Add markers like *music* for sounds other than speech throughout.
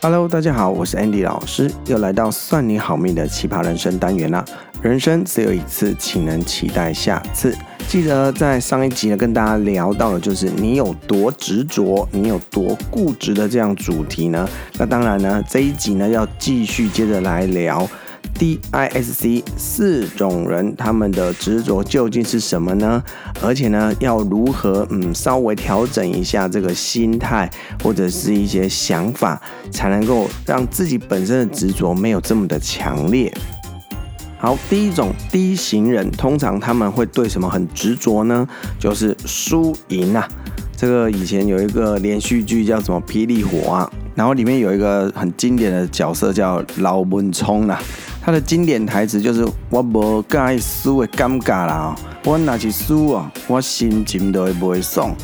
Hello，大家好，我是 Andy 老师，又来到算你好命的奇葩人生单元啦。人生只有一次，岂能期待下次？记得在上一集呢，跟大家聊到的就是你有多执着，你有多固执的这样主题呢？那当然呢，这一集呢要继续接着来聊。DISC 四种人，他们的执着究竟是什么呢？而且呢，要如何嗯稍微调整一下这个心态或者是一些想法，才能够让自己本身的执着没有这么的强烈。好，第一种 D 型人，通常他们会对什么很执着呢？就是输赢啊。这个以前有一个连续剧叫什么《霹雳火》啊，然后里面有一个很经典的角色叫老文聪啊。他的经典台词就是：“我无介输的尴尬啦，我若是输啊，我心情都会袂爽。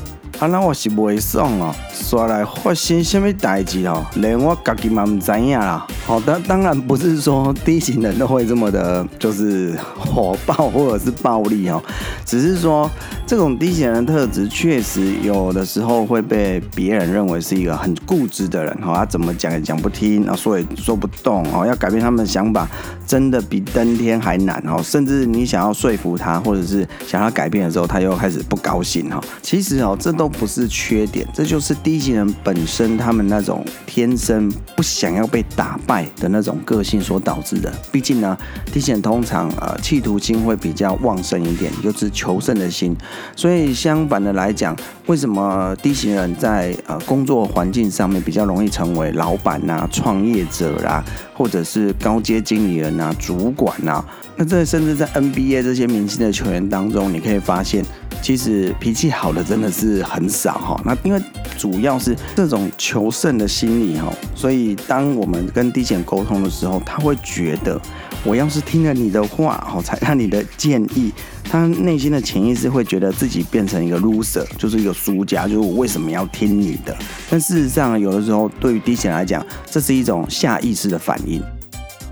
啊，那我是袂爽哦，说来发生什么代志哦，连我自己嘛唔知影啦。”好的，当然不是说低型人都会这么的，就是火爆或者是暴力哦，只是说这种低型人的特质确实有的时候会被别人认为是一个很固执的人，哈，他怎么讲也讲不听，啊，说也说不动，哦，要改变他们的想法真的比登天还难，哦，甚至你想要说服他或者是想要改变的时候，他又开始不高兴，哈，其实哦，这都不是缺点，这就是低型人本身他们那种天生不想要被打败。的那种个性所导致的，毕竟呢低型人通常呃企图心会比较旺盛一点，就是求胜的心。所以相反的来讲，为什么低型人在呃工作环境上面比较容易成为老板呐、啊、创业者啦、啊，或者是高阶经理人啊、主管啊？那这甚至在 NBA 这些明星的球员当中，你可以发现，其实脾气好的真的是很少哈。那因为主要是这种求胜的心理哈，所以当我们跟 D 型人沟通的时候，他会觉得，我要是听了你的话哦，采纳你的建议，他内心的潜意识会觉得自己变成一个 loser，就是一个输家，就是我为什么要听你的？但事实上，有的时候对于 D 型人来讲，这是一种下意识的反应。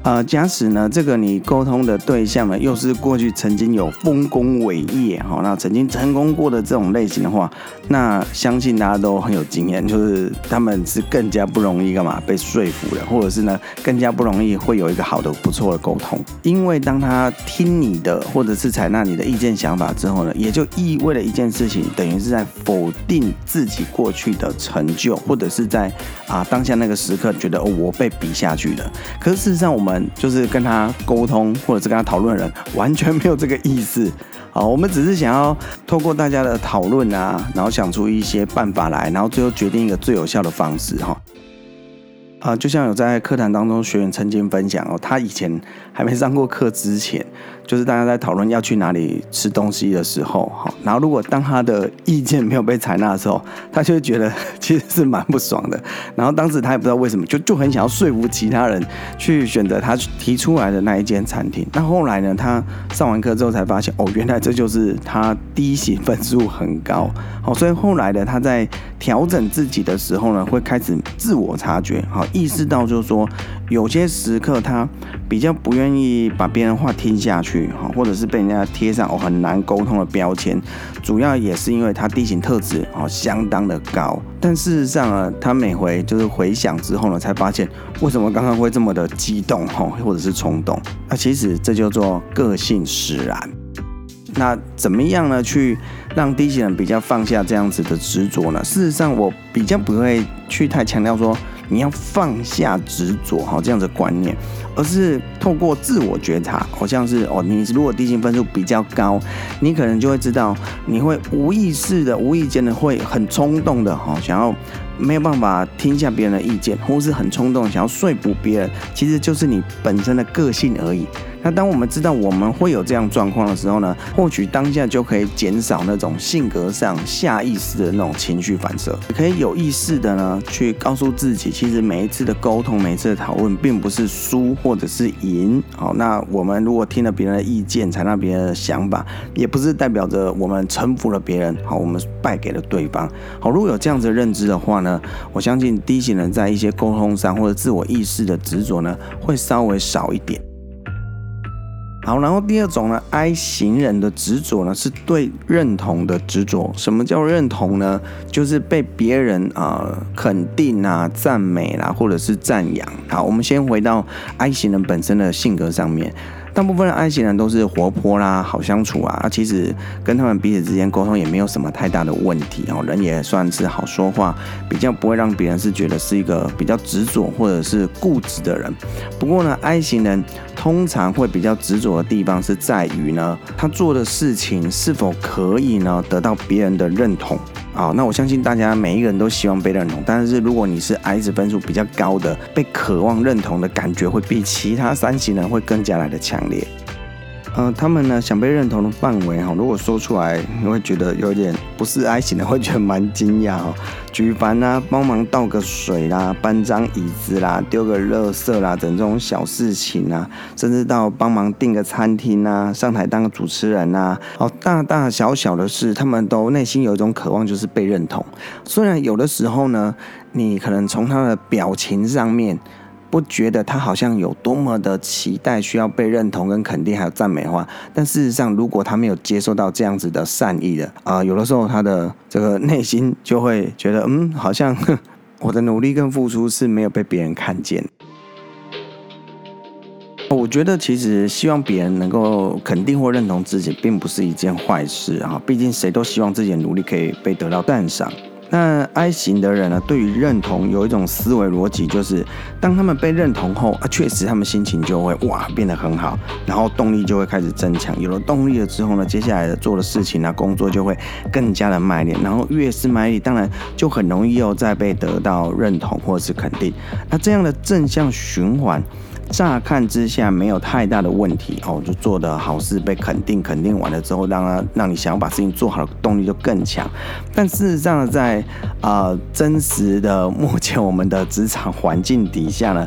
呃，假使呢，这个你沟通的对象呢，又是过去曾经有丰功伟业哈，那曾经成功过的这种类型的话，那相信大家都很有经验，就是他们是更加不容易干嘛被说服的，或者是呢，更加不容易会有一个好的不错的沟通，因为当他听你的，或者是采纳你的意见想法之后呢，也就意味了一件事情，等于是在否定自己过去的成就，或者是在啊当下那个时刻觉得哦，我被比下去了，可是事实上我们。就是跟他沟通，或者是跟他讨论的人，完全没有这个意思。好，我们只是想要透过大家的讨论啊，然后想出一些办法来，然后最后决定一个最有效的方式哈。啊，就像有在课堂当中学员曾经分享哦，他以前还没上过课之前。就是大家在讨论要去哪里吃东西的时候，哈，然后如果当他的意见没有被采纳的时候，他就会觉得 *laughs* 其实是蛮不爽的。然后当时他也不知道为什么，就就很想要说服其他人去选择他提出来的那一间餐厅。那后来呢，他上完课之后才发现，哦，原来这就是他低型分数很高。好，所以后来的他在调整自己的时候呢，会开始自我察觉，好，意识到就是说，有些时刻他比较不愿意把别人话听下去。或者是被人家贴上哦很难沟通的标签，主要也是因为他 D 型特质哦相当的高，但事实上呢，他每回就是回想之后呢，才发现为什么刚刚会这么的激动哈，或者是冲动，那其实这叫做个性使然。那怎么样呢？去让低型人比较放下这样子的执着呢？事实上，我比较不会去太强调说你要放下执着哈这样的观念。而是透过自我觉察，好像是哦，你如果地性分数比较高，你可能就会知道，你会无意识的、无意间的会很冲动的哈，想要没有办法听一下别人的意见，或是很冲动想要说服别人，其实就是你本身的个性而已。那当我们知道我们会有这样状况的时候呢，或许当下就可以减少那种性格上下意识的那种情绪反射，可以有意识的呢去告诉自己，其实每一次的沟通、每一次的讨论，并不是输或者是赢。好，那我们如果听了别人的意见，采纳别人的想法，也不是代表着我们臣服了别人，好，我们败给了对方。好，如果有这样子的认知的话呢，我相信 D 型人在一些沟通上或者自我意识的执着呢，会稍微少一点。好，然后第二种呢，I 型人的执着呢，是对认同的执着。什么叫认同呢？就是被别人啊、肯定啊、赞美啦，或者是赞扬。好，我们先回到 I 型人本身的性格上面。大部分的 I 型人都是活泼啦，好相处啊。其实跟他们彼此之间沟通也没有什么太大的问题哦。人也算是好说话，比较不会让别人是觉得是一个比较执着或者是固执的人。不过呢，I 型人通常会比较执着的地方是在于呢，他做的事情是否可以呢得到别人的认同。好，那我相信大家每一个人都希望被认同，但是如果你是 I 值分数比较高的，被渴望认同的感觉会比其他三型人会更加来的强烈。呃，他们呢想被认同的范围哈，如果说出来，你会觉得有点不是 I 型的，会觉得蛮惊讶哦。*laughs* 举凡呢，帮忙倒个水啦，搬张椅子啦，丢个垃圾啦，等这种小事情啊，甚至到帮忙订个餐厅啊，上台当个主持人啊，哦，大大小小的事，他们都内心有一种渴望，就是被认同。虽然有的时候呢，你可能从他的表情上面。不觉得他好像有多么的期待，需要被认同跟肯定，还有赞美的话。但事实上，如果他没有接受到这样子的善意的啊、有的时候他的这个内心就会觉得，嗯，好像我的努力跟付出是没有被别人看见。我觉得其实希望别人能够肯定或认同自己，并不是一件坏事啊。毕竟谁都希望自己的努力可以被得到赞赏。那 I 型的人呢，对于认同有一种思维逻辑，就是当他们被认同后啊，确实他们心情就会哇变得很好，然后动力就会开始增强。有了动力了之后呢，接下来的做的事情啊，工作就会更加的卖力，然后越是卖力，当然就很容易又再被得到认同或是肯定。那这样的正向循环。乍看之下没有太大的问题哦，就做的好事被肯定，肯定完了之后，让他让你想要把事情做好的动力就更强。但事实上，在啊、呃、真实的目前我们的职场环境底下呢，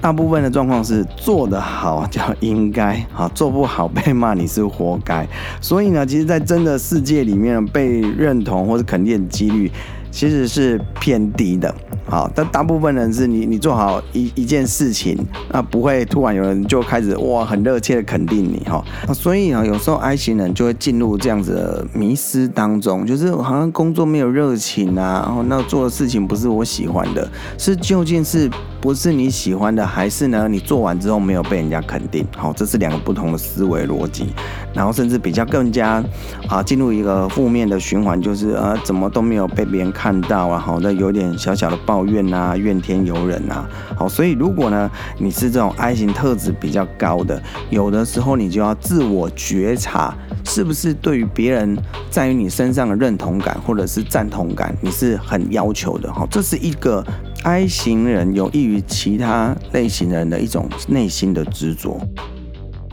大部分的状况是做得好叫应该，啊 *laughs* 做不好被骂你是活该。所以呢，其实，在真的世界里面被认同或者肯定的几率其实是偏低的。好，但大部分人是你，你做好一一件事情，那不会突然有人就开始哇，很热切的肯定你哈。所以啊，有时候 I 型人就会进入这样子的迷失当中，就是好像工作没有热情啊，然后那做的事情不是我喜欢的，是究竟是不是你喜欢的，还是呢你做完之后没有被人家肯定？好，这是两个不同的思维逻辑，然后甚至比较更加啊进入一个负面的循环，就是啊怎么都没有被别人看看到啊，好，那有点小小的抱。怨啊，怨天尤人啊，好，所以如果呢，你是这种 I 型特质比较高的，有的时候你就要自我觉察，是不是对于别人在于你身上的认同感或者是赞同感，你是很要求的，好，这是一个 I 型人有益于其他类型人的一种内心的执着。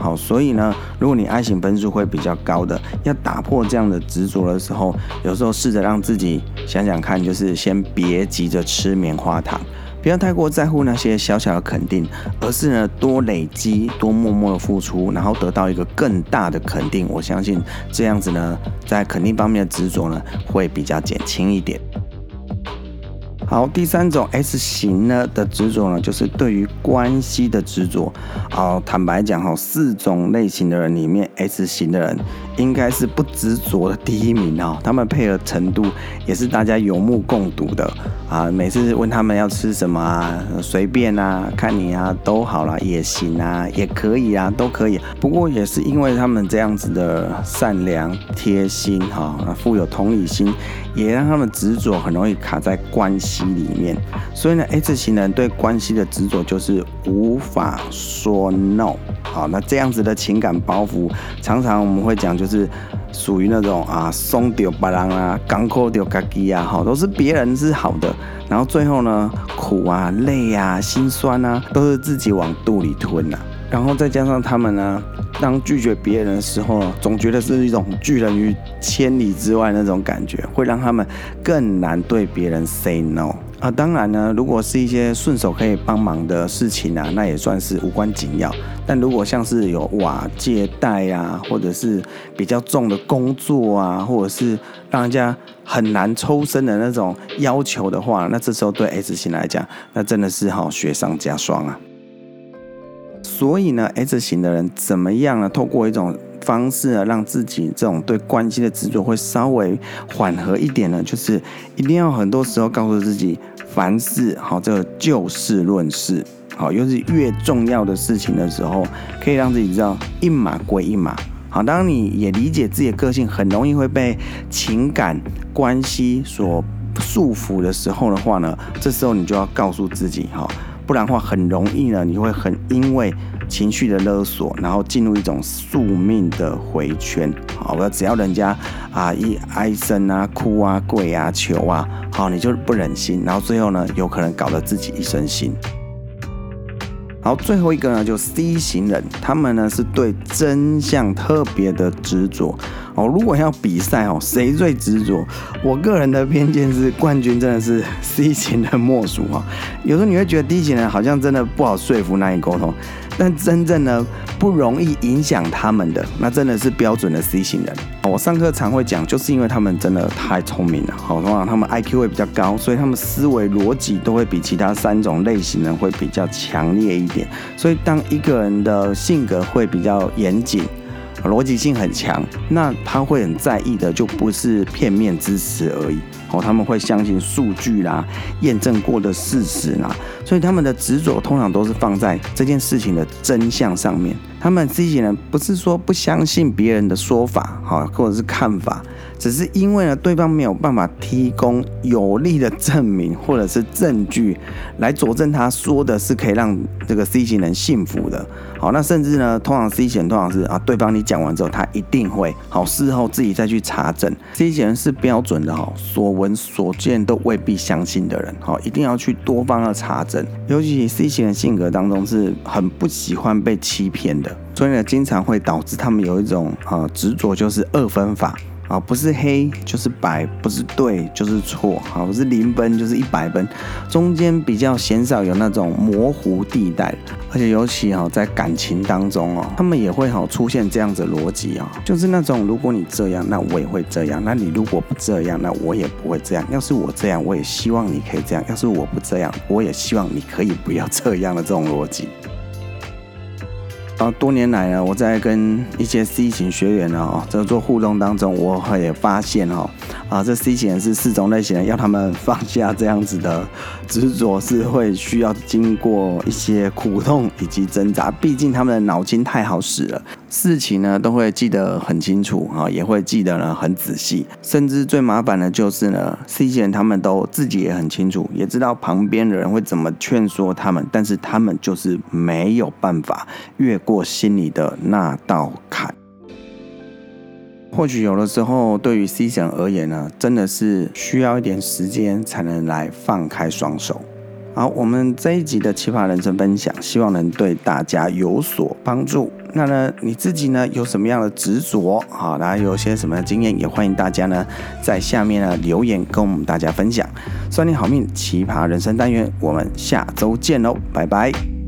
好，所以呢，如果你爱情分数会比较高的，要打破这样的执着的时候，有时候试着让自己想想看，就是先别急着吃棉花糖，不要太过在乎那些小小的肯定，而是呢多累积、多默默的付出，然后得到一个更大的肯定。我相信这样子呢，在肯定方面的执着呢，会比较减轻一点。好，第三种 S 型呢的执着呢，就是对于关系的执着。哦，坦白讲哈，四种类型的人里面，S 型的人应该是不执着的第一名哦。他们配合程度也是大家有目共睹的啊。每次问他们要吃什么啊，随便啊，看你啊都好啦，也行啊，也可以啊，都可以。不过也是因为他们这样子的善良、贴心哈，富有同理心，也让他们执着很容易卡在关系。里面，所以呢，S 型人对关系的执着就是无法说 no。好，那这样子的情感包袱，常常我们会讲，就是属于那种啊，松掉别人啊，港口掉自己啊，好，都是别人是好的，然后最后呢，苦啊、累啊、心酸啊，都是自己往肚里吞呐、啊。然后再加上他们呢，当拒绝别人的时候，总觉得是一种拒人于千里之外那种感觉，会让他们更难对别人 say no 啊。当然呢，如果是一些顺手可以帮忙的事情啊，那也算是无关紧要。但如果像是有哇借贷啊，或者是比较重的工作啊，或者是让人家很难抽身的那种要求的话，那这时候对 S 型来讲，那真的是好雪上加霜啊。所以呢，S 型的人怎么样呢？透过一种方式呢，让自己这种对关系的执着会稍微缓和一点呢，就是一定要很多时候告诉自己，凡事好，这个就事论事，好，又是越重要的事情的时候，可以让自己知道一码归一码。好，当你也理解自己的个性，很容易会被情感关系所束缚的时候的话呢，这时候你就要告诉自己，哈，不然的话很容易呢，你会很因为。情绪的勒索，然后进入一种宿命的回圈。好，我只要人家啊一哀声啊、哭啊、跪啊、求啊，好，你就不忍心，然后最后呢，有可能搞得自己一身腥。好，最后一个呢，就 C 型人，他们呢是对真相特别的执着。哦，如果要比赛哦，谁最执着？我个人的偏见是，冠军真的是 C 型人莫属哈。有时候你会觉得 D 型人好像真的不好说服，难以沟通。但真正呢不容易影响他们的，那真的是标准的 C 型人。我上课常会讲，就是因为他们真的太聪明了，好，通常他们 IQ 会比较高，所以他们思维逻辑都会比其他三种类型人会比较强烈一点。所以当一个人的性格会比较严谨。逻辑性很强，那他会很在意的就不是片面之词而已哦，他们会相信数据啦、验证过的事实啦，所以他们的执着通常都是放在这件事情的真相上面。他们自己人不是说不相信别人的说法哈，或者是看法。只是因为呢，对方没有办法提供有力的证明或者是证据来佐证他说的是可以让这个 C 型人信服的。好，那甚至呢，通常 C 型通常是啊，对方你讲完之后，他一定会好事后自己再去查证。C 型人是标准的哈，所闻所见都未必相信的人。好，一定要去多方的查证。尤其 C 型人性格当中是很不喜欢被欺骗的，所以呢，经常会导致他们有一种啊执着，就是二分法。啊，不是黑就是白，不是对就是错，好，不是零分就是一百分，中间比较鲜少有那种模糊地带，而且尤其哈在感情当中哦，他们也会好出现这样子逻辑啊，就是那种如果你这样，那我也会这样，那你如果不这样，那我也不会这样，要是我这样，我也希望你可以这样，要是我不这样，我也希望你可以不要这样的这种逻辑。啊，多年来呢，我在跟一些 C 型学员呢，这做互动当中，我也发现哦，啊，这 C 型人是四种类型的，要他们放下这样子的执着，是会需要经过一些苦痛以及挣扎，毕竟他们的脑筋太好使了。事情呢都会记得很清楚啊，也会记得呢很仔细，甚至最麻烦的就是呢，C 型人他们都自己也很清楚，也知道旁边的人会怎么劝说他们，但是他们就是没有办法越过我心里的那道坎。或许有的时候对于 C 型而言呢，真的是需要一点时间才能来放开双手。好，我们这一集的奇葩人生分享，希望能对大家有所帮助。那呢，你自己呢有什么样的执着？好，大家有些什么经验，也欢迎大家呢在下面呢留言跟我们大家分享。算你好命，奇葩人生单元，我们下周见喽，拜拜。